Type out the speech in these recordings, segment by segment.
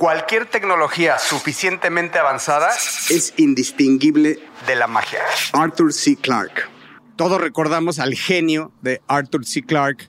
Cualquier tecnología suficientemente avanzada es indistinguible de la magia. Arthur C. Clarke. Todos recordamos al genio de Arthur C. Clarke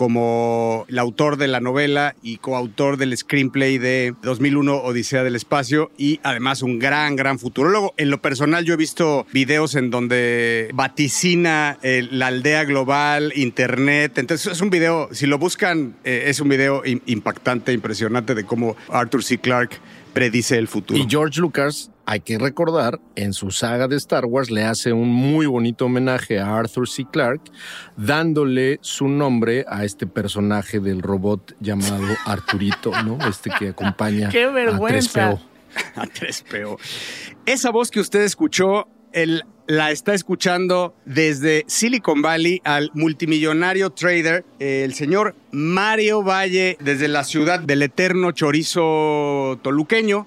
como el autor de la novela y coautor del screenplay de 2001 Odisea del Espacio y además un gran, gran futurólogo. En lo personal yo he visto videos en donde vaticina eh, la aldea global, internet. Entonces es un video, si lo buscan, eh, es un video impactante, impresionante de cómo Arthur C. Clarke predice el futuro. Y George Lucas hay que recordar, en su saga de Star Wars le hace un muy bonito homenaje a Arthur C. Clarke, dándole su nombre a este personaje del robot llamado Arturito, ¿no? Este que acompaña ¡Qué vergüenza! a 3PO. A 3PO. Esa voz que usted escuchó, el, la está escuchando desde Silicon Valley al multimillonario trader, el señor Mario Valle, desde la ciudad del eterno chorizo toluqueño.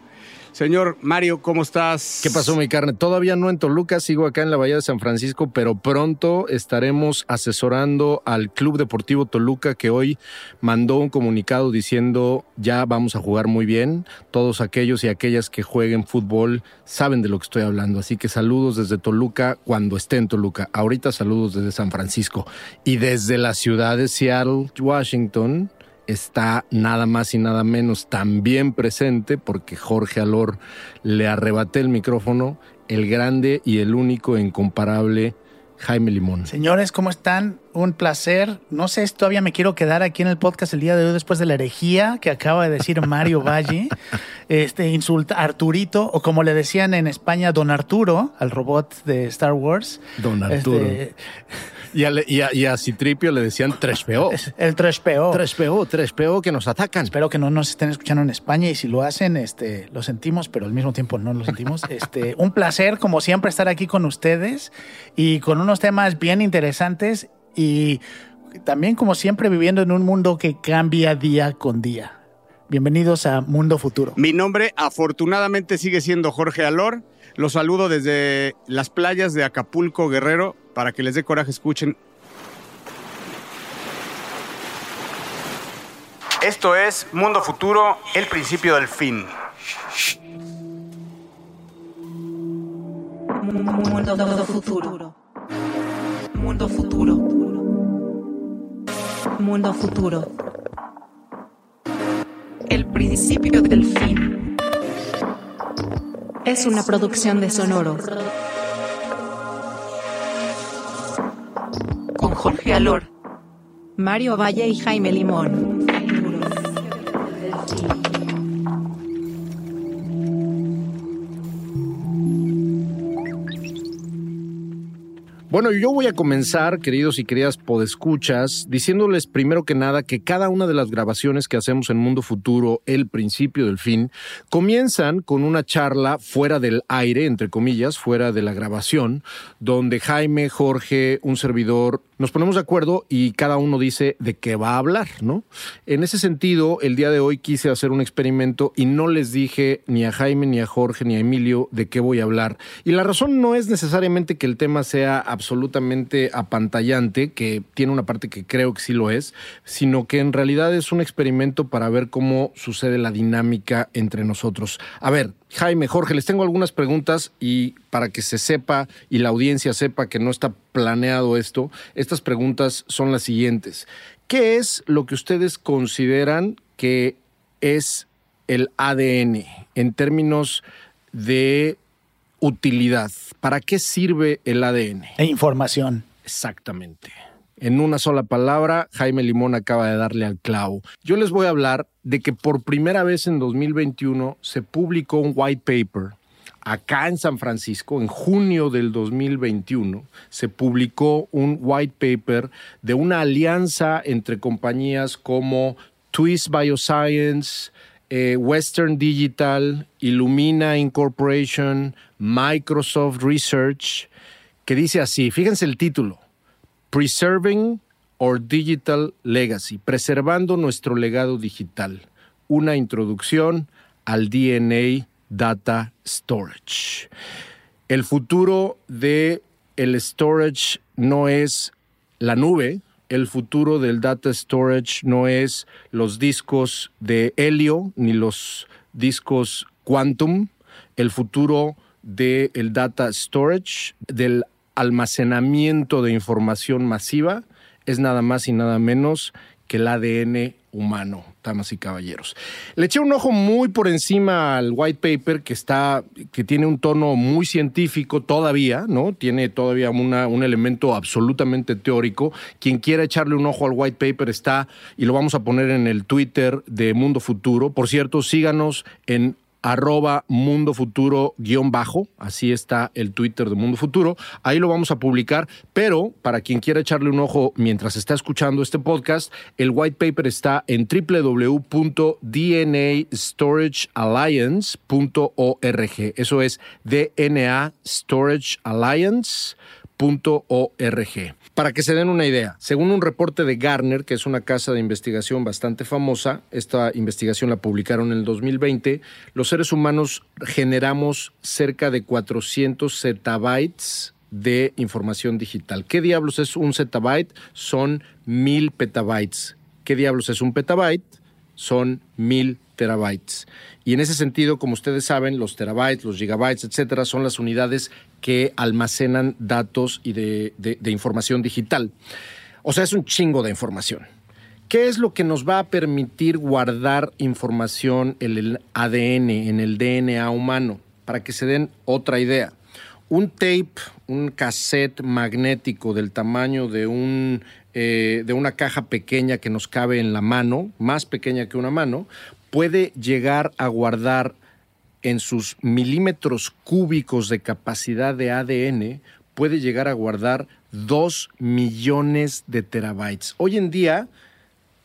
Señor Mario, ¿cómo estás? ¿Qué pasó, mi carne? Todavía no en Toluca, sigo acá en la Bahía de San Francisco, pero pronto estaremos asesorando al Club Deportivo Toluca que hoy mandó un comunicado diciendo ya vamos a jugar muy bien. Todos aquellos y aquellas que jueguen fútbol saben de lo que estoy hablando. Así que saludos desde Toluca cuando esté en Toluca. Ahorita saludos desde San Francisco. Y desde la ciudad de Seattle, Washington, está nada más y nada menos también presente, porque Jorge Alor le arrebaté el micrófono, el grande y el único e incomparable Jaime Limón. Señores, ¿cómo están? Un placer. No sé si todavía me quiero quedar aquí en el podcast el día de hoy después de la herejía que acaba de decir Mario Valle. Este insulta Arturito, o como le decían en España, Don Arturo, al robot de Star Wars. Don Arturo. Este, Y a, y, a, y a Citripio le decían Trespeo. el Trespeo. Trespeo, Trespeo que nos atacan. Espero que no nos estén escuchando en España y si lo hacen, este, lo sentimos, pero al mismo tiempo no lo sentimos. Este, un placer, como siempre, estar aquí con ustedes y con unos temas bien interesantes y también, como siempre, viviendo en un mundo que cambia día con día. Bienvenidos a Mundo Futuro. Mi nombre afortunadamente sigue siendo Jorge Alor. Los saludo desde las playas de Acapulco, Guerrero, para que les dé coraje, escuchen. Esto es Mundo Futuro, el principio del fin. Mundo futuro. Mundo futuro. Mundo futuro. El principio del fin. Es una producción de Sonoro. Con Jorge Alor, Mario Valle y Jaime Limón. Bueno, yo voy a comenzar, queridos y queridas podescuchas, diciéndoles primero que nada que cada una de las grabaciones que hacemos en Mundo Futuro, el principio del fin, comienzan con una charla fuera del aire, entre comillas, fuera de la grabación, donde Jaime, Jorge, un servidor, nos ponemos de acuerdo y cada uno dice de qué va a hablar, ¿no? En ese sentido, el día de hoy quise hacer un experimento y no les dije ni a Jaime, ni a Jorge, ni a Emilio de qué voy a hablar. Y la razón no es necesariamente que el tema sea absolutamente apantallante, que tiene una parte que creo que sí lo es, sino que en realidad es un experimento para ver cómo sucede la dinámica entre nosotros. A ver, Jaime, Jorge, les tengo algunas preguntas y para que se sepa y la audiencia sepa que no está planeado esto, estas preguntas son las siguientes. ¿Qué es lo que ustedes consideran que es el ADN en términos de utilidad? ¿Para qué sirve el ADN? E información. Exactamente. En una sola palabra, Jaime Limón acaba de darle al clavo. Yo les voy a hablar de que por primera vez en 2021 se publicó un white paper acá en San Francisco, en junio del 2021, se publicó un white paper de una alianza entre compañías como Twist Bioscience, eh, Western Digital, Illumina Incorporation, Microsoft Research, que dice así, fíjense el título, Preserving Our Digital Legacy, preservando nuestro legado digital, una introducción al DNA Data Storage. El futuro de el storage no es la nube, el futuro del data storage no es los discos de helio ni los discos quantum, el futuro del data storage, del almacenamiento de información masiva, es nada más y nada menos que el ADN humano, damas y caballeros. Le eché un ojo muy por encima al white paper que está, que tiene un tono muy científico todavía, ¿no? Tiene todavía un elemento absolutamente teórico. Quien quiera echarle un ojo al white paper está, y lo vamos a poner en el Twitter de Mundo Futuro. Por cierto, síganos en arroba Mundo Futuro guion bajo, así está el Twitter de Mundo Futuro, ahí lo vamos a publicar, pero para quien quiera echarle un ojo mientras está escuchando este podcast, el white paper está en www.dnastoragealliance.org, eso es DNA Storage. Para que se den una idea, según un reporte de Garner, que es una casa de investigación bastante famosa, esta investigación la publicaron en el 2020, los seres humanos generamos cerca de 400 zettabytes de información digital. ¿Qué diablos es un zettabyte? Son mil petabytes. ¿Qué diablos es un petabyte? Son mil terabytes. Y en ese sentido, como ustedes saben, los terabytes, los gigabytes, etcétera, son las unidades que almacenan datos y de, de, información digital. O sea, es un chingo de información. ¿Qué es lo que nos va a permitir guardar información en el ADN, en el DNA humano? Para que se den otra idea. Un tape, un cassette magnético del tamaño de, un, eh, de una caja pequeña que nos cabe en la mano, más pequeña que una mano, puede llegar a guardar en sus milímetros cúbicos de capacidad de ADN, puede llegar a guardar 2 millones de terabytes. Hoy en día,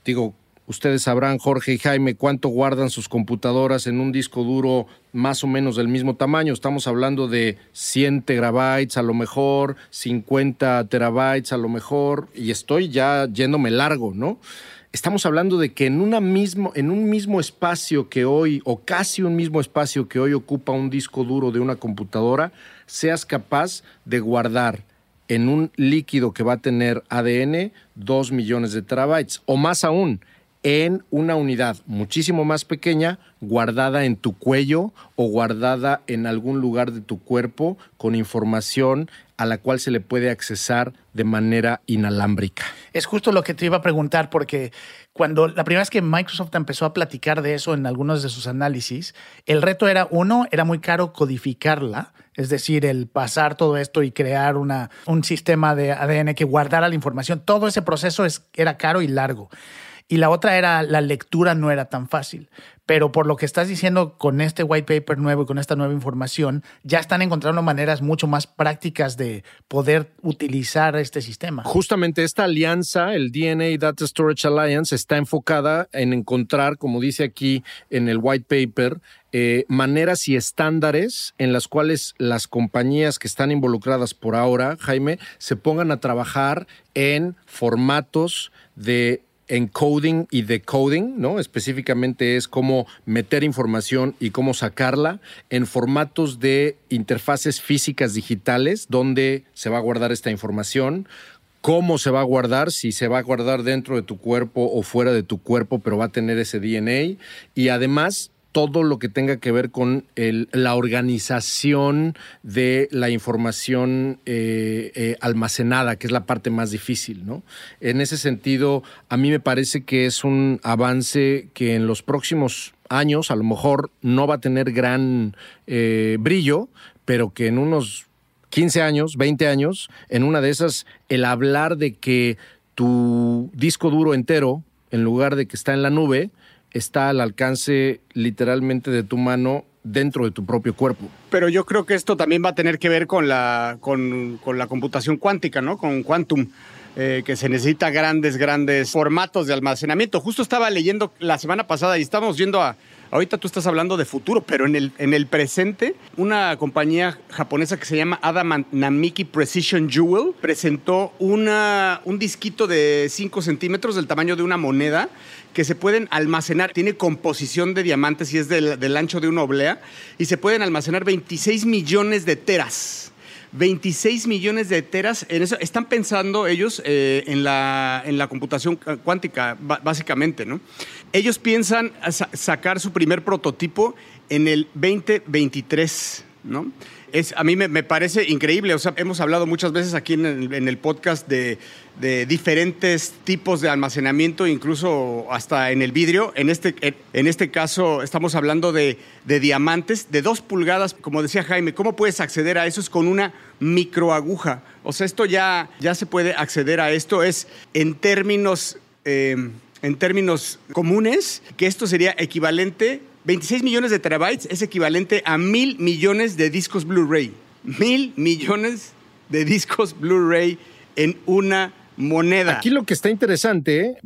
digo, ustedes sabrán, Jorge y Jaime, cuánto guardan sus computadoras en un disco duro más o menos del mismo tamaño. Estamos hablando de 100 terabytes a lo mejor, 50 terabytes a lo mejor, y estoy ya yéndome largo, ¿no? Estamos hablando de que en, una mismo, en un mismo espacio que hoy, o casi un mismo espacio que hoy ocupa un disco duro de una computadora, seas capaz de guardar en un líquido que va a tener ADN 2 millones de terabytes, o más aún, en una unidad muchísimo más pequeña, guardada en tu cuello o guardada en algún lugar de tu cuerpo con información a la cual se le puede accesar de manera inalámbrica. Es justo lo que te iba a preguntar, porque cuando la primera vez que Microsoft empezó a platicar de eso en algunos de sus análisis, el reto era, uno, era muy caro codificarla, es decir, el pasar todo esto y crear una, un sistema de ADN que guardara la información. Todo ese proceso es, era caro y largo. Y la otra era la lectura no era tan fácil. Pero por lo que estás diciendo con este white paper nuevo y con esta nueva información, ya están encontrando maneras mucho más prácticas de poder utilizar este sistema. Justamente esta alianza, el DNA Data Storage Alliance, está enfocada en encontrar, como dice aquí en el white paper, eh, maneras y estándares en las cuales las compañías que están involucradas por ahora, Jaime, se pongan a trabajar en formatos de encoding y decoding, ¿no? Específicamente es cómo meter información y cómo sacarla en formatos de interfaces físicas digitales donde se va a guardar esta información, cómo se va a guardar, si se va a guardar dentro de tu cuerpo o fuera de tu cuerpo, pero va a tener ese DNA y además todo lo que tenga que ver con la organización de la información eh, eh, almacenada, que es la parte más difícil, ¿no? En ese sentido, a mí me parece que es un avance que en los próximos años a lo mejor no va a tener gran eh, brillo, pero que en unos 15 años, 20 años, en una de esas, el hablar de que tu disco duro entero, en lugar de que está en la nube, está al alcance literalmente de tu mano dentro de tu propio cuerpo. Pero yo creo que esto también va a tener que ver con la, con, la computación cuántica, ¿no? Con quantum. Eh, que se necesita grandes, grandes formatos de almacenamiento. Justo estaba leyendo la semana pasada y estábamos viendo a, Ahorita tú estás hablando de futuro, pero en el, en el presente, una compañía japonesa que se llama Adam Namiki Precision Jewel presentó una, un disquito de 5 centímetros del tamaño de una moneda que se pueden almacenar. Tiene composición de diamantes y es del, ancho de una oblea y se pueden almacenar 26 millones de teras 26 millones de teras. En eso están pensando ellos eh, en, la, en la computación cuántica, básicamente, ¿no? Ellos piensan sacar su primer prototipo en el 2023, ¿no? Es, a mí me, parece increíble. O sea, hemos hablado muchas veces aquí en el, podcast de, diferentes tipos de almacenamiento, incluso hasta en el vidrio. En este, en este caso estamos hablando de, diamantes de dos pulgadas. Como decía Jaime, ¿cómo puedes acceder a eso? Es con una microaguja. O sea, esto ya, ya se puede acceder a esto. Es en términos... Eh, en términos comunes, que esto sería equivalente 26 millones de terabytes es equivalente a mil millones de discos Blu-ray. Mil millones de discos Blu-ray en una moneda. Aquí lo que está interesante,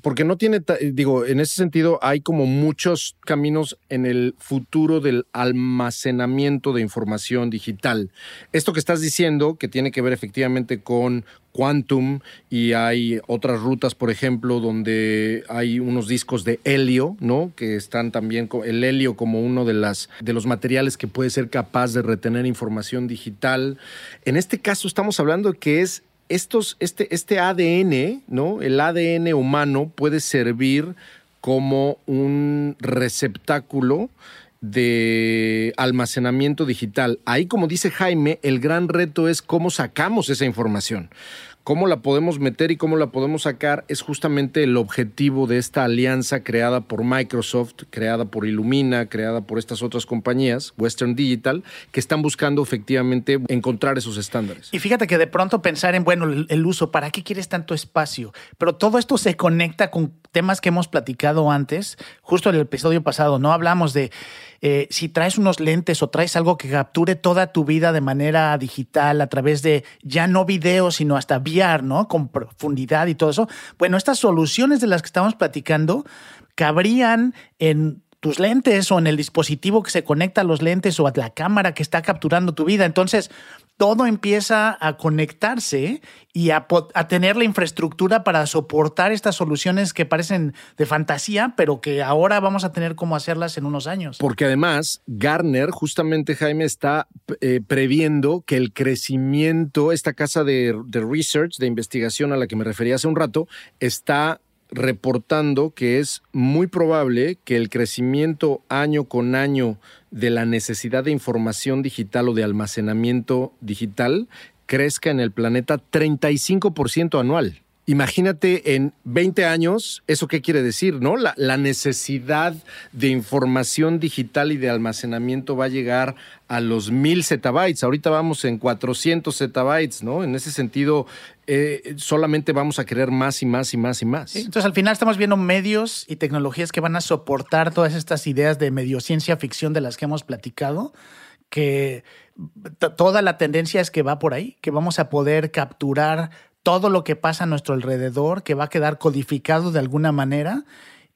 porque no tiene, digo, en ese sentido hay como muchos caminos en el futuro del almacenamiento de información digital. Esto que estás diciendo, que tiene que ver efectivamente con Quantum y hay otras rutas, por ejemplo, donde hay unos discos de helio, ¿no? Que están también el helio como uno de las de los materiales que puede ser capaz de retener información digital. En este caso estamos hablando que es estos este este ADN, ¿no? El ADN humano puede servir como un receptáculo de almacenamiento digital. Ahí, como dice Jaime, el gran reto es cómo sacamos esa información cómo la podemos meter y cómo la podemos sacar es justamente el objetivo de esta alianza creada por Microsoft, creada por Illumina, creada por estas otras compañías, Western Digital, que están buscando efectivamente encontrar esos estándares. Y fíjate que de pronto pensar en, bueno, el uso, ¿para qué quieres tanto espacio? Pero todo esto se conecta con temas que hemos platicado antes, justo en el episodio pasado, ¿no? Hablamos de eh, si traes unos lentes o traes algo que capture toda tu vida de manera digital a través de ya no video, sino hasta Con profundidad y todo eso. Bueno, estas soluciones de las que estamos platicando cabrían en tus lentes o en el dispositivo que se conecta a los lentes o a la cámara que está capturando tu vida. Entonces, todo empieza a conectarse y a, tener la infraestructura para soportar estas soluciones que parecen de fantasía, pero que ahora vamos a tener cómo hacerlas en unos años. Porque además, Garner, justamente Jaime, está eh, previendo que el crecimiento, esta casa de, de research, de investigación a la que me refería hace un rato, está reportando que es muy probable que el crecimiento año con año de la necesidad de información digital o de almacenamiento digital crezca en el planeta 35% anual. Imagínate en 20 años, ¿eso qué quiere decir? ¿No? La, la, necesidad de información digital y de almacenamiento va a llegar a los mil zettabytes. Ahorita vamos en 400 zettabytes, ¿no? En ese sentido, eh, solamente vamos a querer más y más y más y más. entonces, al final estamos viendo medios y tecnologías que van a soportar todas estas ideas de medio ciencia ficción de las que hemos platicado, que toda la tendencia es que va por ahí, que vamos a poder capturar todo lo que pasa a nuestro alrededor, que va a quedar codificado de alguna manera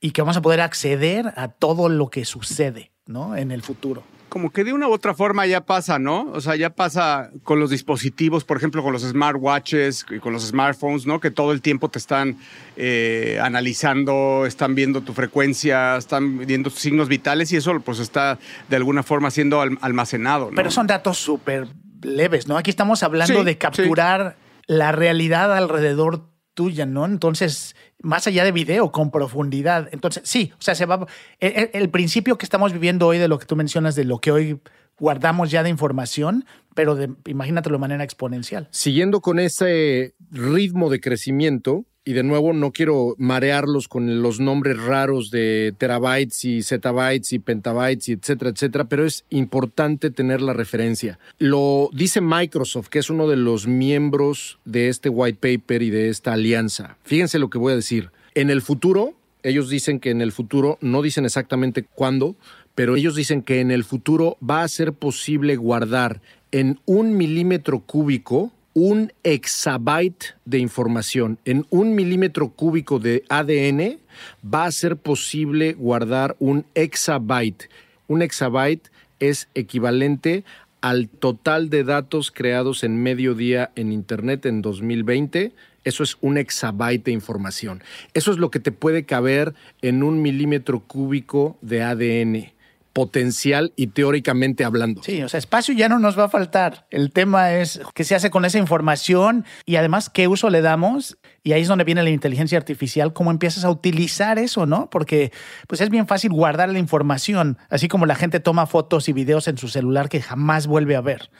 y que vamos a poder acceder a todo lo que sucede ¿no? en el futuro como que de una u otra forma ya pasa, ¿no? O sea, ya pasa con los dispositivos, por ejemplo, con los smartwatches y con los smartphones, ¿no? Que todo el tiempo te están eh, analizando, están viendo tu frecuencia, están viendo tus signos vitales y eso pues está de alguna forma siendo almacenado. Pero son datos súper leves, ¿no? Aquí estamos hablando de capturar la realidad alrededor tuya, ¿no? Entonces, más allá de video, con profundidad. Entonces, sí, o sea, se va. El, principio que estamos viviendo hoy de lo que tú mencionas, de lo que hoy guardamos ya de información, pero de, imagínatelo de manera exponencial. Siguiendo con ese ritmo de crecimiento, y de nuevo no quiero marearlos con los nombres raros de terabytes y zettabytes y pentabytes y etcétera, etcétera, pero es importante tener la referencia. Lo dice Microsoft, que es uno de los miembros de este white paper y de esta alianza. Fíjense lo que voy a decir. En el futuro, ellos dicen que en el futuro, no dicen exactamente cuándo, pero ellos dicen que en el futuro va a ser posible guardar en un milímetro cúbico un exabyte de información. En un milímetro cúbico de ADN va a ser posible guardar un exabyte. Un exabyte es equivalente al total de datos creados en medio día en Internet en 2020. Eso es un exabyte de información. Eso es lo que te puede caber en un milímetro cúbico de ADN. Potencial y teóricamente hablando. Sí, o sea, espacio ya no nos va a faltar. El tema es qué se hace con esa información y además qué uso le damos. Y ahí es donde viene la inteligencia artificial, cómo empiezas a utilizar eso, ¿no? Porque pues es bien fácil guardar la información, así como la gente toma fotos y videos en su celular que jamás vuelve a ver.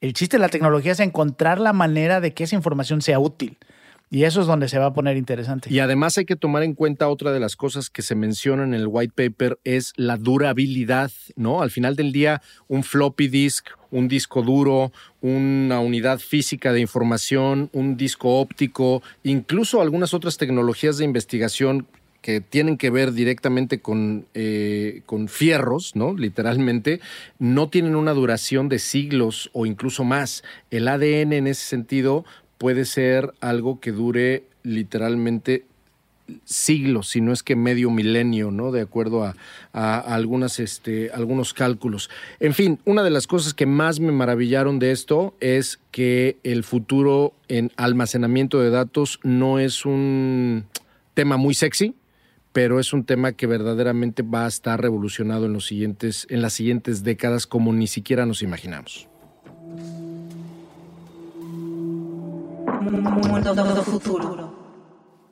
El chiste de la tecnología es encontrar la manera de que esa información sea útil. Y eso es donde se va a poner interesante. Y además hay que tomar en cuenta otra de las cosas que se mencionan en el white paper es la durabilidad, ¿no? Al final del día, un floppy disk, un disco duro, una unidad física de información, un disco óptico, incluso algunas otras tecnologías de investigación que tienen que ver directamente con, eh, con fierros, ¿no? Literalmente, no tienen una duración de siglos o incluso más. El ADN en ese sentido puede ser algo que dure literalmente siglos, si no es que medio milenio, ¿no? De acuerdo a, algunas, este, algunos cálculos. En fin, una de las cosas que más me maravillaron de esto es que el futuro en almacenamiento de datos no es un tema muy sexy, pero es un tema que verdaderamente va a estar revolucionado en los siguientes, en las siguientes décadas como ni siquiera nos imaginamos. Mundo futuro.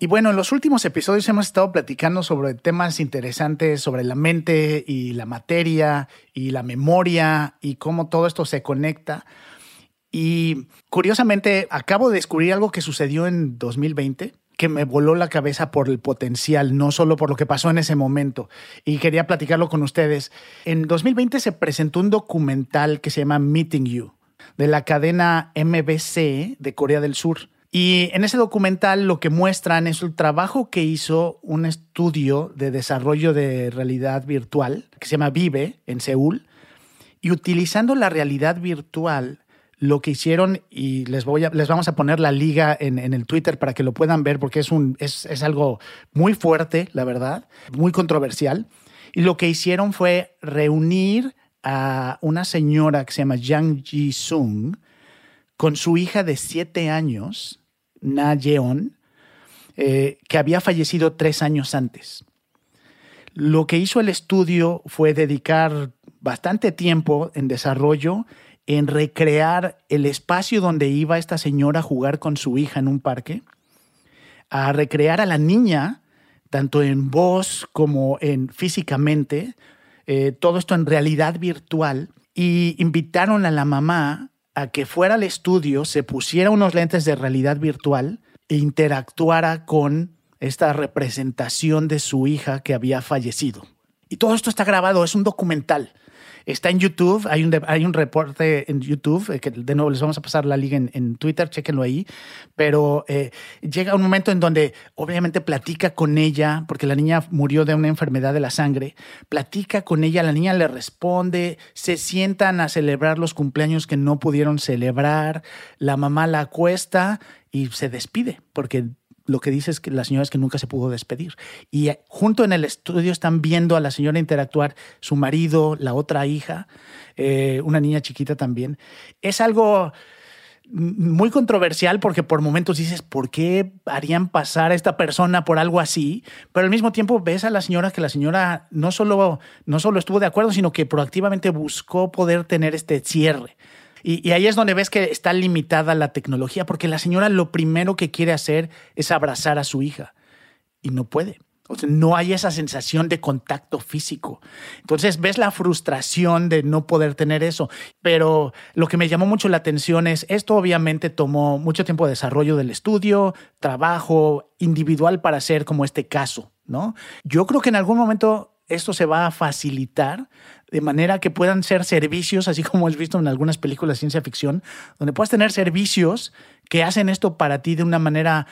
Y bueno, en los últimos episodios hemos estado platicando sobre temas interesantes sobre la mente y la materia y la memoria y cómo todo esto se conecta. Y curiosamente, acabo de descubrir algo que sucedió en 2020 que me voló la cabeza por el potencial, no solo por lo que pasó en ese momento. Y quería platicarlo con ustedes. En 2020 se presentó un documental que se llama Meeting You de la cadena MBC de Corea del Sur. Y en ese documental lo que muestran es el trabajo que hizo un estudio de desarrollo de realidad virtual que se llama Vive en Seúl. Y utilizando la realidad virtual, lo que hicieron, y les, voy a, les vamos a poner la liga en, el Twitter para que lo puedan ver, porque es, un, es, es algo muy fuerte, la verdad, muy controversial. Y lo que hicieron fue reunir a una señora que se llama Yang Ji-sung con su hija de siete años, Na Yeon, eh, que había fallecido tres años antes. Lo que hizo el estudio fue dedicar bastante tiempo en desarrollo en recrear el espacio donde iba esta señora a jugar con su hija en un parque, a recrear a la niña, tanto en voz como en físicamente, eh, todo esto en realidad virtual y invitaron a la mamá a que fuera al estudio, se pusiera unos lentes de realidad virtual e interactuara con esta representación de su hija que había fallecido. Y todo esto está grabado, es un documental. Está en YouTube, hay un, hay un reporte en YouTube, eh, que de nuevo les vamos a pasar la liga en, Twitter, chéquenlo ahí, pero eh, llega un momento en donde obviamente platica con ella, porque la niña murió de una enfermedad de la sangre, platica con ella, la niña le responde, se sientan a celebrar los cumpleaños que no pudieron celebrar, la mamá la acuesta y se despide, porque lo que dice es que la señora es que nunca se pudo despedir. Y eh, junto en el estudio están viendo a la señora interactuar, su marido, la otra hija, eh, una niña chiquita también. Es algo muy controversial porque por momentos dices, ¿por qué harían pasar a esta persona por algo así? Pero al mismo tiempo ves a la señora que la señora no solo, no solo estuvo de acuerdo, sino que proactivamente buscó poder tener este cierre. Y, ahí es donde ves que está limitada la tecnología, porque la señora lo primero que quiere hacer es abrazar a su hija y no puede. O sea, no hay esa sensación de contacto físico. Entonces ves la frustración de no poder tener eso. Pero lo que me llamó mucho la atención es, esto obviamente tomó mucho tiempo de desarrollo del estudio, trabajo individual para hacer como este caso, ¿no? Yo creo que en algún momento esto se va a facilitar de manera que puedan ser servicios, así como has visto en algunas películas de ciencia ficción, donde puedas tener servicios que hacen esto para ti de una manera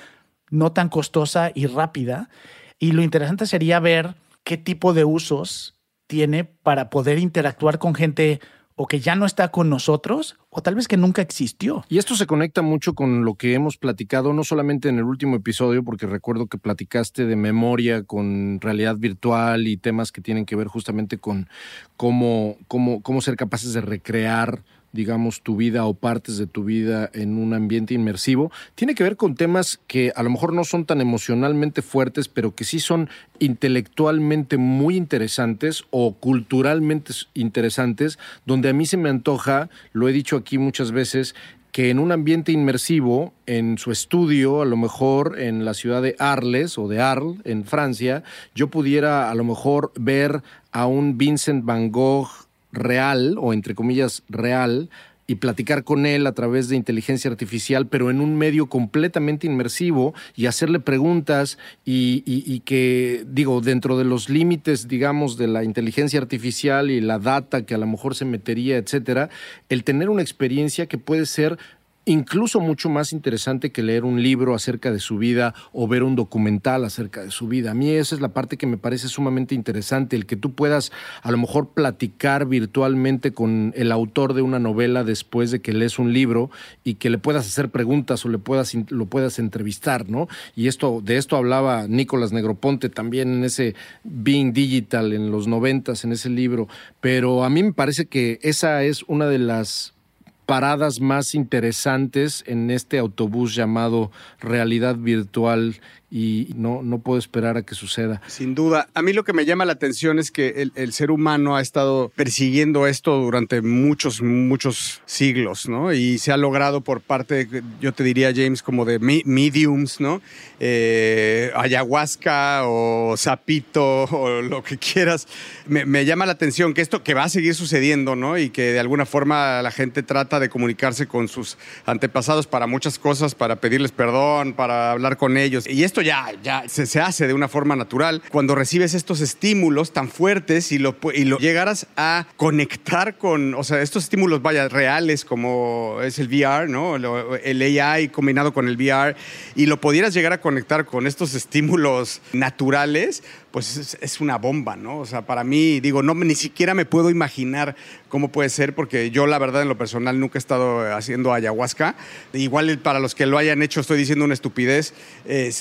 no tan costosa y rápida. Y lo interesante sería ver qué tipo de usos tiene para poder interactuar con gente o que ya no está con nosotros o tal vez que nunca existió. Y esto se conecta mucho con lo que hemos platicado, no solamente en el último episodio, porque recuerdo que platicaste de memoria con realidad virtual y temas que tienen que ver justamente con cómo, cómo, cómo ser capaces de recrear digamos, tu vida o partes de tu vida en un ambiente inmersivo, tiene que ver con temas que a lo mejor no son tan emocionalmente fuertes, pero que sí son intelectualmente muy interesantes o culturalmente interesantes, donde a mí se me antoja, lo he dicho aquí muchas veces, que en un ambiente inmersivo, en su estudio, a lo mejor en la ciudad de Arles o de Arles, en Francia, yo pudiera a lo mejor ver a un Vincent Van Gogh real, o entre comillas real, y platicar con él a través de inteligencia artificial, pero en un medio completamente inmersivo y hacerle preguntas y, y, que, digo, dentro de los límites, digamos, de la inteligencia artificial y la data que a lo mejor se metería, etcétera, el tener una experiencia que puede ser incluso mucho más interesante que leer un libro acerca de su vida o ver un documental acerca de su vida. A mí esa es la parte que me parece sumamente interesante, el que tú puedas a lo mejor platicar virtualmente con el autor de una novela después de que lees un libro y que le puedas hacer preguntas o le puedas lo puedas entrevistar, ¿no? Y esto de esto hablaba Nicolás Negroponte también en ese Being Digital en los noventas en ese libro, pero a mí me parece que esa es una de las paradas más interesantes en este autobús llamado realidad virtual y no, no puedo esperar a que suceda. Sin duda. A mí lo que me llama la atención es que el, ser humano ha estado persiguiendo esto durante muchos, muchos siglos, ¿no? Y se ha logrado por parte, yo te diría, James, como de mediums, ¿no? Eh, ayahuasca o sapito o lo que quieras. Me, me, llama la atención que esto que va a seguir sucediendo, ¿no? Y que de alguna forma la gente trata de comunicarse con sus antepasados para muchas cosas, para pedirles perdón, para hablar con ellos. Y esto ya, ya se, hace de una forma natural. Cuando recibes estos estímulos tan fuertes y lo, y lo llegaras a conectar con, o sea, estos estímulos, vaya, reales como es el VR, ¿no? El AI combinado con el VR y lo pudieras llegar a conectar con estos estímulos naturales, pues es, una bomba, ¿no? O sea, para mí, digo, no, ni siquiera me puedo imaginar cómo puede ser, porque yo la verdad en lo personal nunca he estado haciendo ayahuasca. Igual para los que lo hayan hecho estoy diciendo una estupidez.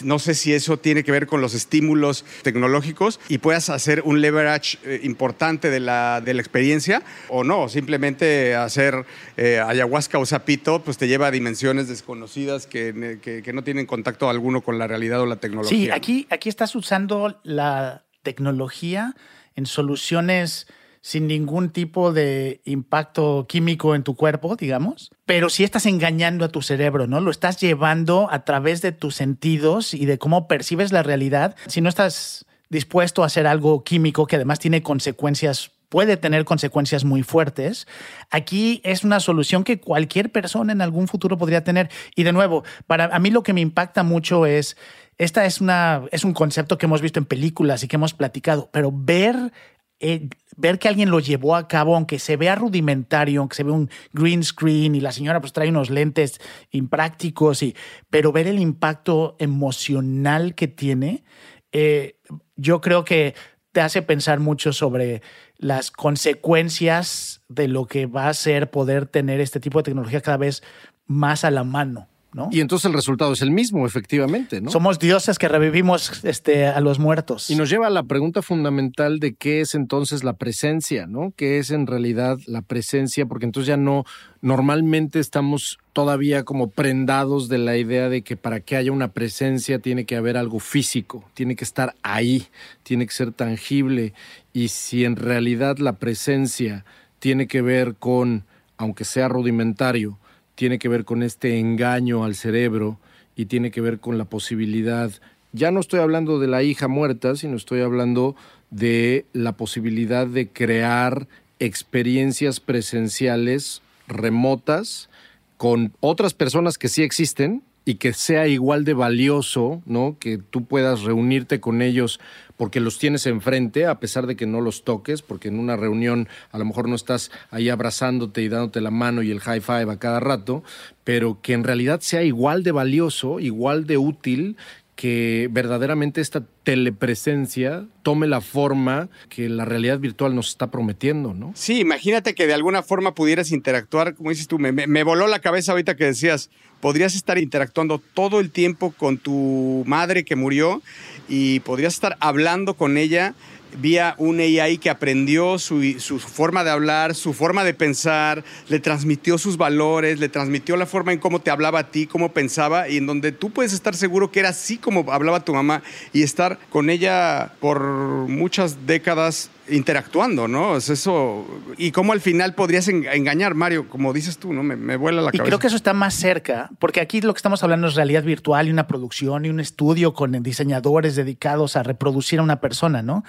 no sé si eso tiene que ver con los estímulos tecnológicos y puedas hacer un leverage eh, importante de la, de la experiencia o no, simplemente hacer eh, ayahuasca o sapito, pues te lleva a dimensiones desconocidas que, que, que no tienen contacto alguno con la realidad o la tecnología. Sí, aquí, aquí estás usando la tecnología en soluciones sin ningún tipo de impacto químico en tu cuerpo, digamos, pero si estás engañando a tu cerebro, ¿no? Lo estás llevando a través de tus sentidos y de cómo percibes la realidad. Si no estás dispuesto a hacer algo químico que además tiene consecuencias puede tener consecuencias muy fuertes. Aquí es una solución que cualquier persona en algún futuro podría tener. Y de nuevo, para a mí lo que me impacta mucho es esta es, una, es un concepto que hemos visto en películas y que hemos platicado, pero ver, eh, ver que alguien lo llevó a cabo, aunque se vea rudimentario, aunque se vea un green screen y la señora pues trae unos lentes imprácticos, y, pero ver el impacto emocional que tiene, eh, yo creo que te hace pensar mucho sobre las consecuencias de lo que va a ser poder tener este tipo de tecnología cada vez más a la mano. Y entonces el resultado es el mismo, efectivamente, ¿no? Somos dioses que revivimos este, a los muertos. Y nos lleva a la pregunta fundamental de qué es entonces la presencia, ¿no? ¿Qué es en realidad la presencia? Porque entonces ya no, normalmente estamos todavía como prendados de la idea de que para que haya una presencia tiene que haber algo físico, tiene que estar ahí, tiene que ser tangible. Y si en realidad la presencia tiene que ver con, aunque sea rudimentario, tiene que ver con este engaño al cerebro y tiene que ver con la posibilidad, ya no estoy hablando de la hija muerta, sino estoy hablando de la posibilidad de crear experiencias presenciales remotas con otras personas que sí existen y que sea igual de valioso, ¿no? Que tú puedas reunirte con ellos porque los tienes enfrente, a pesar de que no los toques, porque en una reunión a lo mejor no estás ahí abrazándote y dándote la mano y el high five a cada rato, pero que en realidad sea igual de valioso, igual de útil que verdaderamente esta telepresencia tome la forma que la realidad virtual nos está prometiendo, ¿no? Sí, imagínate que de alguna forma pudieras interactuar, como dices tú, me, me, voló la cabeza ahorita que decías, podrías estar interactuando todo el tiempo con tu madre que murió y podrías estar hablando con ella vía un AI que aprendió su, su forma de hablar, su forma de pensar, le transmitió sus valores, le transmitió la forma en cómo te hablaba a ti, cómo pensaba, y en donde tú puedes estar seguro que era así como hablaba tu mamá y estar con ella por muchas décadas interactuando, ¿no? Es eso. Y cómo al final podrías en- engañar, Mario, como dices tú, ¿no? Me, me vuela la Y cabeza. creo que eso está más cerca, porque aquí lo que estamos hablando es realidad virtual y una producción y un estudio con diseñadores dedicados a reproducir a una persona, ¿no?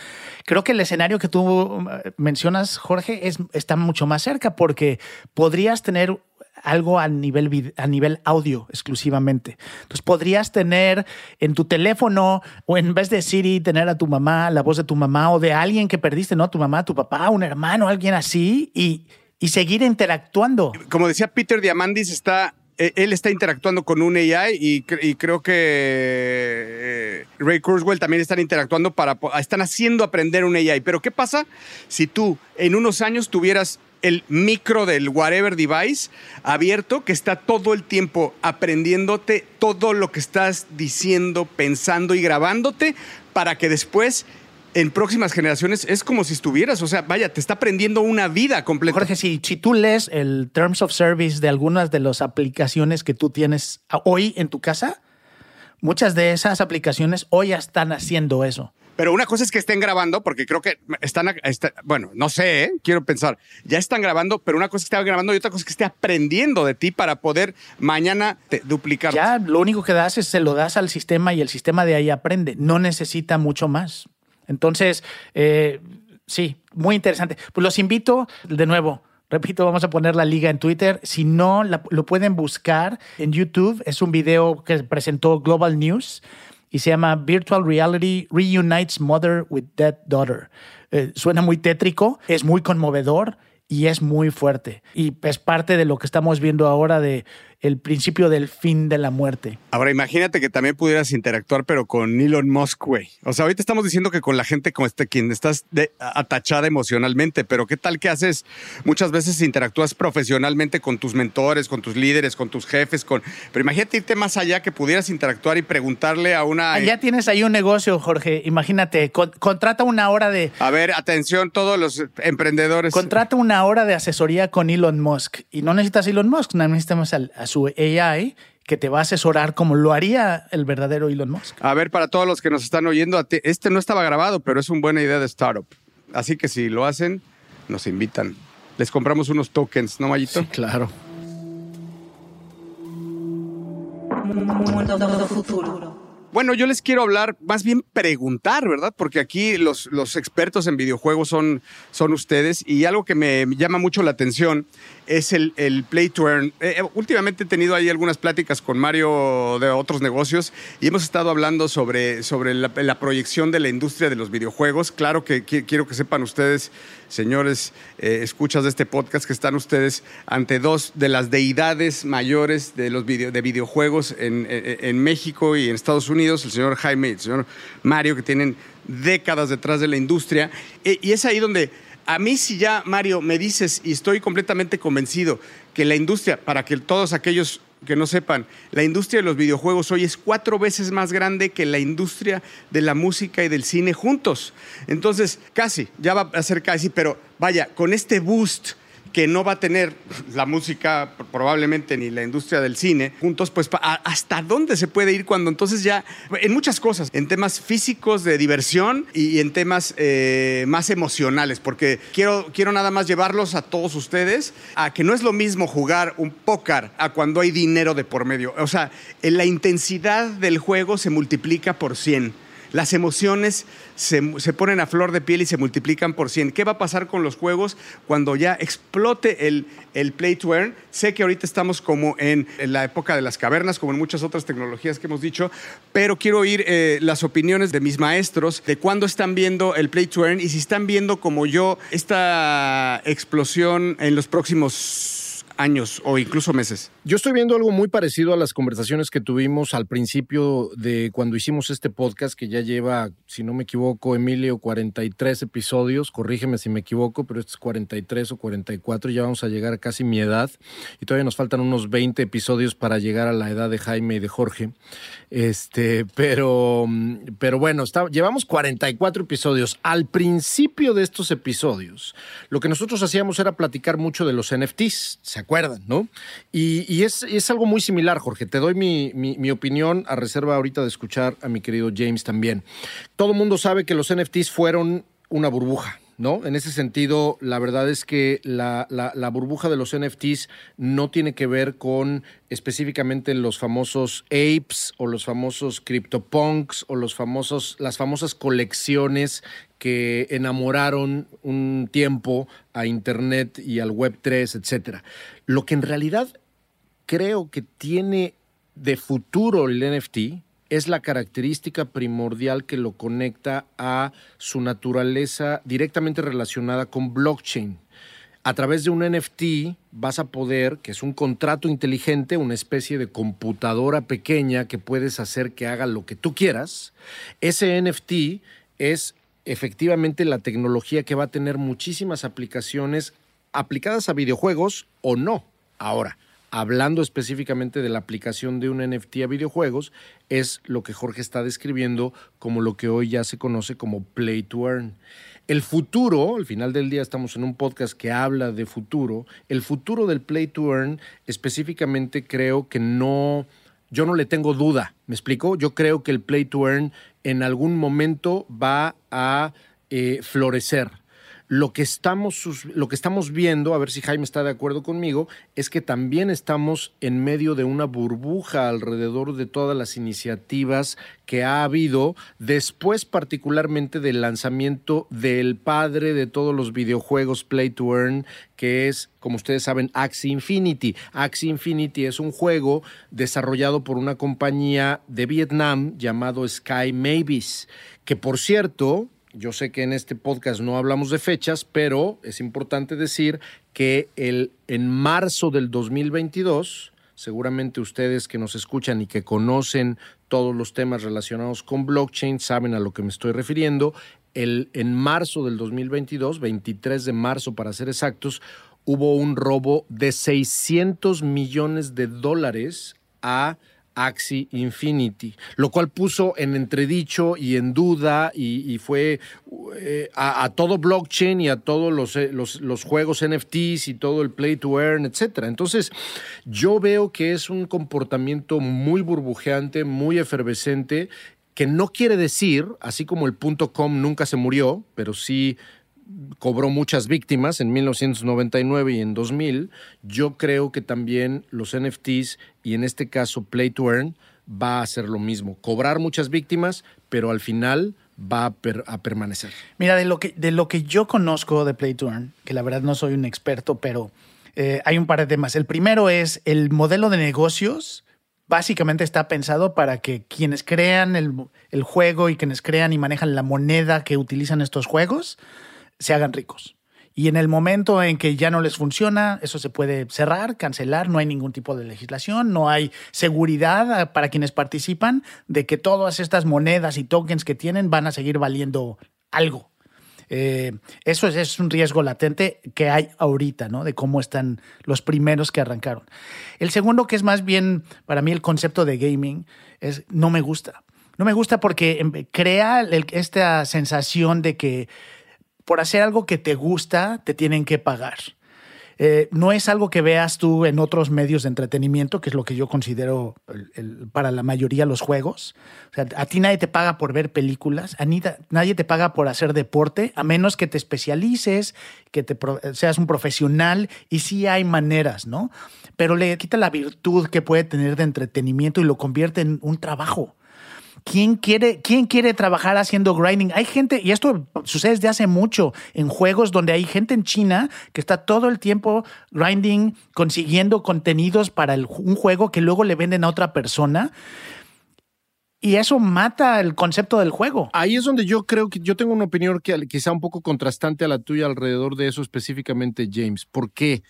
Creo que el escenario que tú eh, mencionas, Jorge, es, está mucho más cerca porque podrías tener algo a nivel, a nivel audio exclusivamente. Entonces podrías tener en tu teléfono o en vez de Siri tener a tu mamá, la voz de tu mamá o de alguien que perdiste, ¿no? Tu mamá, tu papá, un hermano, alguien así y, y seguir interactuando. como decía Peter Diamandis, está, él está interactuando con un AI y, cre- y creo que eh, Ray Kurzweil también están interactuando para, están haciendo aprender un AI. Pero ¿qué pasa si tú en unos años tuvieras el micro del whatever device abierto que está todo el tiempo aprendiéndote todo lo que estás diciendo, pensando y grabándote para que después en próximas generaciones es como si estuvieras, o sea, vaya, te está aprendiendo una vida completa. Jorge, si, si tú lees el Terms of Service de algunas de las aplicaciones que tú tienes hoy en tu casa, muchas de esas aplicaciones hoy ya están haciendo eso. Pero una cosa es que estén grabando, porque creo que están, está- bueno, no sé, ¿eh? quiero pensar, ya están grabando, pero una cosa es que estén grabando y otra cosa es que esté aprendiendo de ti para poder mañana te- duplicar. Ya lo único que das es se lo das al sistema y el sistema de ahí aprende. No necesita mucho más. Entonces, eh, sí, muy interesante. Pues los invito de nuevo. Repito, vamos a poner la liga en Twitter. Si no, la- lo pueden buscar en YouTube. Es un video que presentó Global News y se llama Virtual Reality Reunites Mother with Dead Daughter. Eh, suena muy tétrico, es muy conmovedor y es muy fuerte. Y es parte de lo que estamos viendo ahora de el principio del fin de la muerte. Ahora imagínate que también pudieras interactuar, pero con Elon Musk, güey. O sea, ahorita estamos diciendo que con la gente con este, quien estás de- atachada emocionalmente, pero ¿qué tal que haces? Muchas veces interactúas profesionalmente con tus mentores, con tus líderes, con tus jefes, con... Pero imagínate irte más allá, que pudieras interactuar y preguntarle a una... Ah, ya tienes ahí un negocio, Jorge. Imagínate, con- contrata una hora de A ver, atención todos los emprendedores. contrata una hora de asesoría con Elon Musk y no necesitas Elon Musk, no necesitas al- a, su AI que te va a asesorar como lo haría el verdadero Elon Musk. A ver, para todos los que nos están oyendo, este no estaba grabado, pero es una buena idea de startup. Así que si lo hacen, nos invitan. Les compramos unos tokens, ¿no, Mayito? Sí, claro. Mundo futuro. Bueno, yo les quiero hablar, más bien preguntar, ¿verdad? Porque aquí los, los expertos en videojuegos son, son ustedes y algo que me llama mucho la atención es el, el Play to Earn. Eh, eh, últimamente he tenido ahí algunas pláticas con Mario de otros negocios y hemos estado hablando sobre, sobre la, proyección de la industria de los videojuegos. Claro que qui- quiero que sepan ustedes, señores, eh, escuchas de este podcast, que están ustedes ante dos de las deidades mayores de los video- de videojuegos en, en- en México y en Estados Unidos, el señor Jaime y el señor Mario, que tienen décadas detrás de la industria. E- y es ahí donde a mí si ya, Mario, me dices, y estoy completamente convencido, que la industria, para que todos aquellos que no sepan, la industria de los videojuegos hoy es cuatro veces más grande que la industria de la música y del cine juntos. Entonces, casi, ya va a ser casi, pero vaya, con este boost que no va a tener la música, probablemente ni la industria del cine, juntos, pues hasta dónde se puede ir cuando entonces ya, en muchas cosas, en temas físicos de diversión y en temas eh, más emocionales, porque quiero, quiero nada más llevarlos a todos ustedes a que no es lo mismo jugar un póker a cuando hay dinero de por medio. O sea, en la intensidad del juego se multiplica por 100. Las emociones se, se ponen a flor de piel y se multiplican por 100. ¿Qué va a pasar con los juegos cuando ya explote el, el play to earn? Sé que ahorita estamos como en, en la época de las cavernas, como en muchas otras tecnologías que hemos dicho, pero quiero oír eh, las opiniones de mis maestros de cuándo están viendo el play to earn y si están viendo como yo esta explosión en los próximos años o incluso meses. Yo estoy viendo algo muy parecido a las conversaciones que tuvimos al principio de cuando hicimos este podcast, que ya lleva, si no me equivoco, Emilio, 43 episodios. Corrígeme si me equivoco, pero este es 43 o 44. Ya vamos a llegar a casi mi edad. Y todavía nos faltan unos 20 episodios para llegar a la edad de Jaime y de Jorge. Este, pero, pero bueno, está, llevamos 44 episodios. Al principio de estos episodios, lo que nosotros hacíamos era platicar mucho de los NFTs, ¿se acuerdan, no? Y, y es, es, algo muy similar, Jorge. Te doy mi, mi, opinión a reserva ahorita de escuchar a mi querido James también. Todo el mundo sabe que los NFTs fueron una burbuja. ¿No? En ese sentido, la verdad es que la, la, burbuja de los NFTs no tiene que ver con específicamente los famosos apes o los famosos CryptoPunks o los famosos, las famosas colecciones que enamoraron un tiempo a Internet y al Web 3, etc. Lo que en realidad creo que tiene de futuro el NFT es la característica primordial que lo conecta a su naturaleza directamente relacionada con blockchain. A través de un NFT vas a poder, que es un contrato inteligente, una especie de computadora pequeña que puedes hacer que haga lo que tú quieras. Ese NFT es efectivamente la tecnología que va a tener muchísimas aplicaciones aplicadas a videojuegos o no. Ahora, hablando específicamente de la aplicación de un NFT a videojuegos, es lo que Jorge está describiendo como lo que hoy ya se conoce como Play to Earn. El futuro, al final del día estamos en un podcast que habla de futuro, el futuro del Play to Earn específicamente creo que no, yo no le tengo duda, ¿me explico? Yo creo que el Play to Earn en algún momento va a eh, florecer lo que, estamos, lo que estamos viendo, a ver si Jaime está de acuerdo conmigo, es que también estamos en medio de una burbuja alrededor de todas las iniciativas que ha habido después particularmente del lanzamiento del padre de todos los videojuegos Play to Earn, que es, como ustedes saben, Axie Infinity. Axie Infinity es un juego desarrollado por una compañía de Vietnam llamado Sky Mavis, que por cierto, yo sé que en este podcast no hablamos de fechas, pero es importante decir que el, en marzo del 2022, seguramente ustedes que nos escuchan y que conocen todos los temas relacionados con blockchain saben a lo que me estoy refiriendo. El, en marzo del 2022, 23 de marzo para ser exactos, hubo un robo de 600 millones de dólares a Axie Infinity, lo cual puso en entredicho y en duda y, fue eh, a, todo blockchain y a todos los, eh, los, juegos NFTs y todo el play to earn, etc. Entonces, yo veo que es un comportamiento muy burbujeante, muy efervescente, que no quiere decir, así como el punto com nunca se murió, pero sí cobró muchas víctimas en 1999 y en 2000, yo creo que también los NFTs y en este caso Play to Earn va a hacer lo mismo, cobrar muchas víctimas, pero al final va a, permanecer. Mira, de lo, que, de lo que yo conozco de Play to Earn, que la verdad no soy un experto, pero eh, hay un par de temas. El primero es el modelo de negocios. Básicamente está pensado para que quienes crean el, el juego y quienes crean y manejan la moneda que utilizan estos juegos, se hagan ricos. Y en el momento en que ya no les funciona, eso se puede cerrar, cancelar, no hay ningún tipo de legislación, no hay seguridad ah, para quienes participan de que todas estas monedas y tokens que tienen van a seguir valiendo algo. Eh, eso es, es, un riesgo latente que hay ahorita, ¿no? De cómo están los primeros que arrancaron. El segundo, que es más bien para mí el concepto de gaming, es no me gusta. No me gusta porque em, crea esta sensación de que por hacer algo que te gusta, te tienen que pagar. Eh, no es algo que veas tú en otros medios de entretenimiento, que es lo que yo considero para la mayoría los juegos. O sea, a ti nadie te paga por ver películas, a nadie te paga por hacer deporte, a menos que te especialices, que te, seas un profesional, y sí hay maneras, ¿no? Pero le quita la virtud que puede tener de entretenimiento y lo convierte en un trabajo. ¿Quién quiere, ¿Quién quiere trabajar haciendo grinding? Hay gente, y esto sucede desde hace mucho, en juegos donde hay gente en China que está todo el tiempo grinding, consiguiendo contenidos para un juego que luego le venden a otra persona. Y eso mata el concepto del juego. Ahí es donde yo creo que yo tengo una opinión que quizá un poco contrastante a la tuya alrededor de eso específicamente, James. ¿Por qué?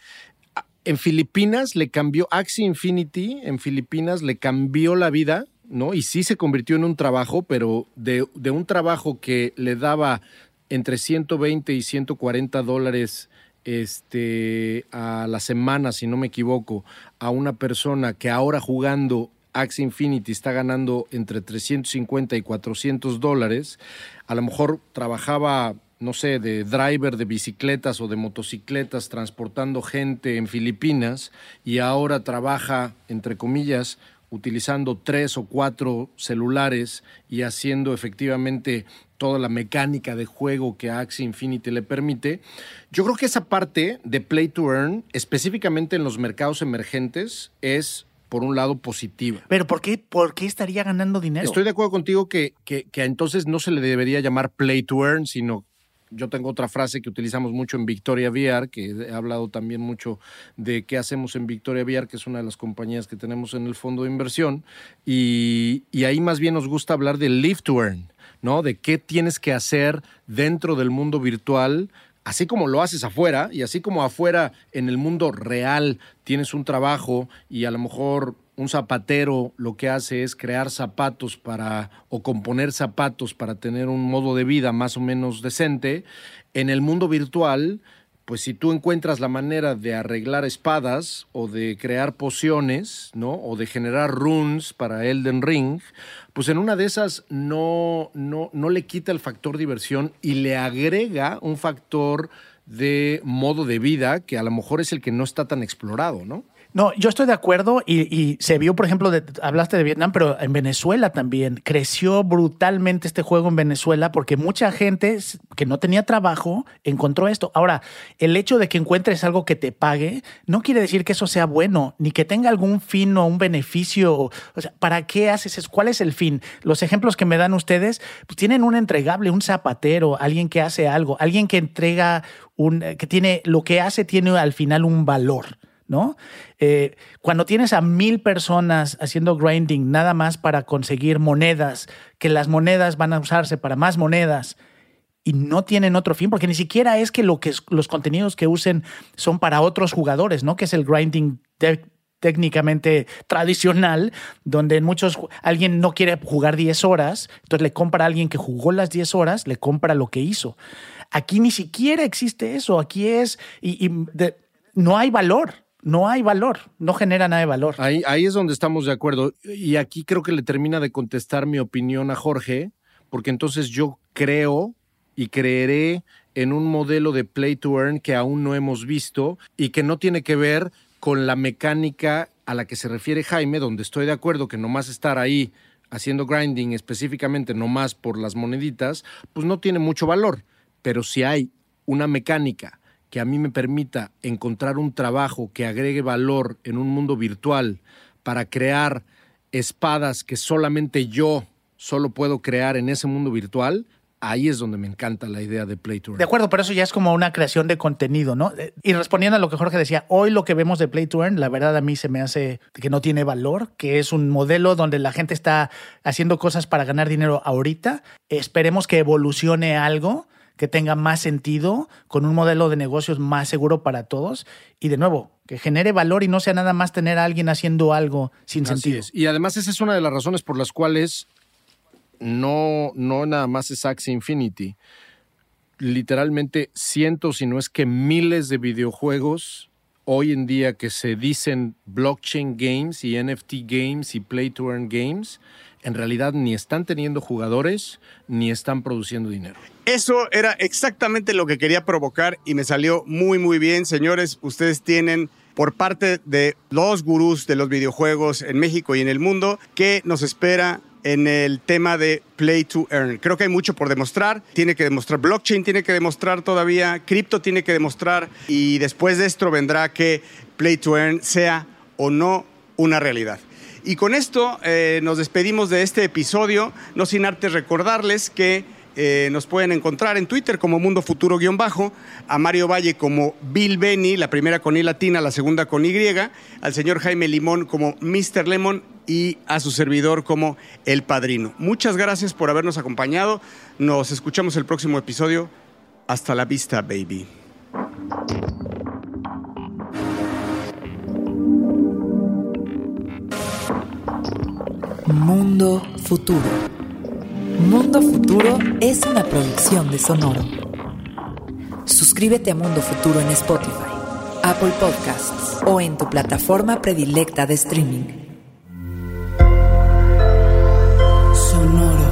en Filipinas le cambió Axie Infinity, en Filipinas le cambió la vida, ¿no? Y sí se convirtió en un trabajo, pero de, de un trabajo que le daba entre 120 y 140 dólares este, a la semana, si no me equivoco, a una persona que ahora jugando Axie Infinity está ganando entre 350 y 400 dólares, a lo mejor trabajaba, no sé, de driver de bicicletas o de motocicletas transportando gente en Filipinas y ahora trabaja, entre comillas, utilizando tres o cuatro celulares y haciendo efectivamente toda la mecánica de juego que Axie Infinity le permite. Yo creo que esa parte de Play to Earn, específicamente en los mercados emergentes, es por un lado positiva. Pero ¿por qué, por qué estaría ganando dinero? Estoy de acuerdo contigo que, que, que entonces no se le debería llamar Play to Earn, sino yo tengo otra frase que utilizamos mucho en Victoria VR, que he hablado también mucho de qué hacemos en Victoria VR, que es una de las compañías que tenemos en el fondo de inversión, y, ahí más bien nos gusta hablar de Live to Earn, ¿no? De qué tienes que hacer dentro del mundo virtual así como lo haces afuera y así como afuera en el mundo real tienes un trabajo y a lo mejor un zapatero lo que hace es crear zapatos para o componer zapatos para tener un modo de vida más o menos decente, en el mundo virtual pues si tú encuentras la manera de arreglar espadas o de crear pociones, ¿no? O de generar runes para Elden Ring, pues en una de esas no, no, no le quita el factor diversión y le agrega un factor de modo de vida que a lo mejor es el que no está tan explorado, ¿no? No, yo estoy de acuerdo y, y se vio, por ejemplo, de- hablaste de Vietnam, pero en Venezuela también creció brutalmente este juego en Venezuela porque mucha gente que no tenía trabajo encontró esto. Ahora, el hecho de que encuentres algo que te pague no quiere decir que eso sea bueno, ni que tenga algún fin o un beneficio. O sea, ¿para qué haces? ¿Cuál es el fin? Los ejemplos que me dan ustedes pues, tienen un entregable, un zapatero, alguien que hace algo, alguien que entrega un, que tiene, lo que hace tiene al final un valor. ¿No? Eh, cuando tienes a mil personas haciendo grinding nada más para conseguir monedas, que las monedas van a usarse para más monedas y no tienen otro fin, porque ni siquiera es que, lo que los contenidos que usen son para otros jugadores, ¿no? Que es el grinding te- técnicamente tradicional, donde muchos alguien no quiere jugar 10 horas, entonces le compra a alguien que jugó las 10 horas, le compra lo que hizo. Aquí ni siquiera existe eso, aquí es y, no hay valor, no hay valor, no genera nada de valor. Ahí, es donde estamos de acuerdo. Y aquí creo que le termina de contestar mi opinión a Jorge, porque entonces yo creo y creeré en un modelo de play to earn que aún no hemos visto y que no tiene que ver con la mecánica a la que se refiere Jaime, donde estoy de acuerdo que nomás estar ahí haciendo grinding específicamente nomás por las moneditas, pues no tiene mucho valor. Pero si hay una mecánica que a mí me permita encontrar un trabajo que agregue valor en un mundo virtual para crear espadas que solamente yo solo puedo crear en ese mundo virtual, ahí es donde me encanta la idea de Play to Earn. De acuerdo, pero eso ya es como una creación de contenido, ¿no? Eh, Y respondiendo a lo que Jorge decía, hoy lo que vemos de Play to Earn, la verdad a mí se me hace que no tiene valor, que es un modelo donde la gente está haciendo cosas para ganar dinero ahorita. Esperemos que evolucione algo que tenga más sentido, con un modelo de negocios más seguro para todos y de nuevo, que genere valor y no sea nada más tener a alguien haciendo algo sin Así sentido. es. Y además esa es una de las razones por las cuales no, no nada más es Axie Infinity. Literalmente cientos, si no es que miles de videojuegos hoy en día que se dicen blockchain games y NFT games y play to earn games, en realidad ni están teniendo jugadores ni están produciendo dinero. Eso era exactamente lo que quería provocar y me salió muy, muy bien. Señores, ustedes tienen por parte de los gurús de los videojuegos en México y en el mundo que nos espera en el tema de Play to Earn. Creo que hay mucho por demostrar. Tiene que demostrar blockchain, tiene que demostrar todavía, cripto tiene que demostrar y después de esto vendrá que Play to Earn sea o no una realidad. Y con esto eh, nos despedimos de este episodio, no sin antes recordarles que eh, nos pueden encontrar en Twitter como Mundo Futuro-Bajo, a Mario Valle como Bill Benny, la primera con I latina, la segunda con Y, al señor Jaime Limón como Mr. Lemon y a su servidor como El Padrino. Muchas gracias por habernos acompañado. Nos escuchamos el próximo episodio. Hasta la vista, baby. Mundo Futuro. Mundo Futuro es una producción de Sonoro. Suscríbete a Mundo Futuro en Spotify, Apple Podcasts o en tu plataforma predilecta de streaming. Sonoro.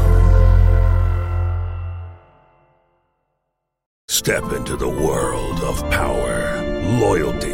Step into the world of power, loyalty,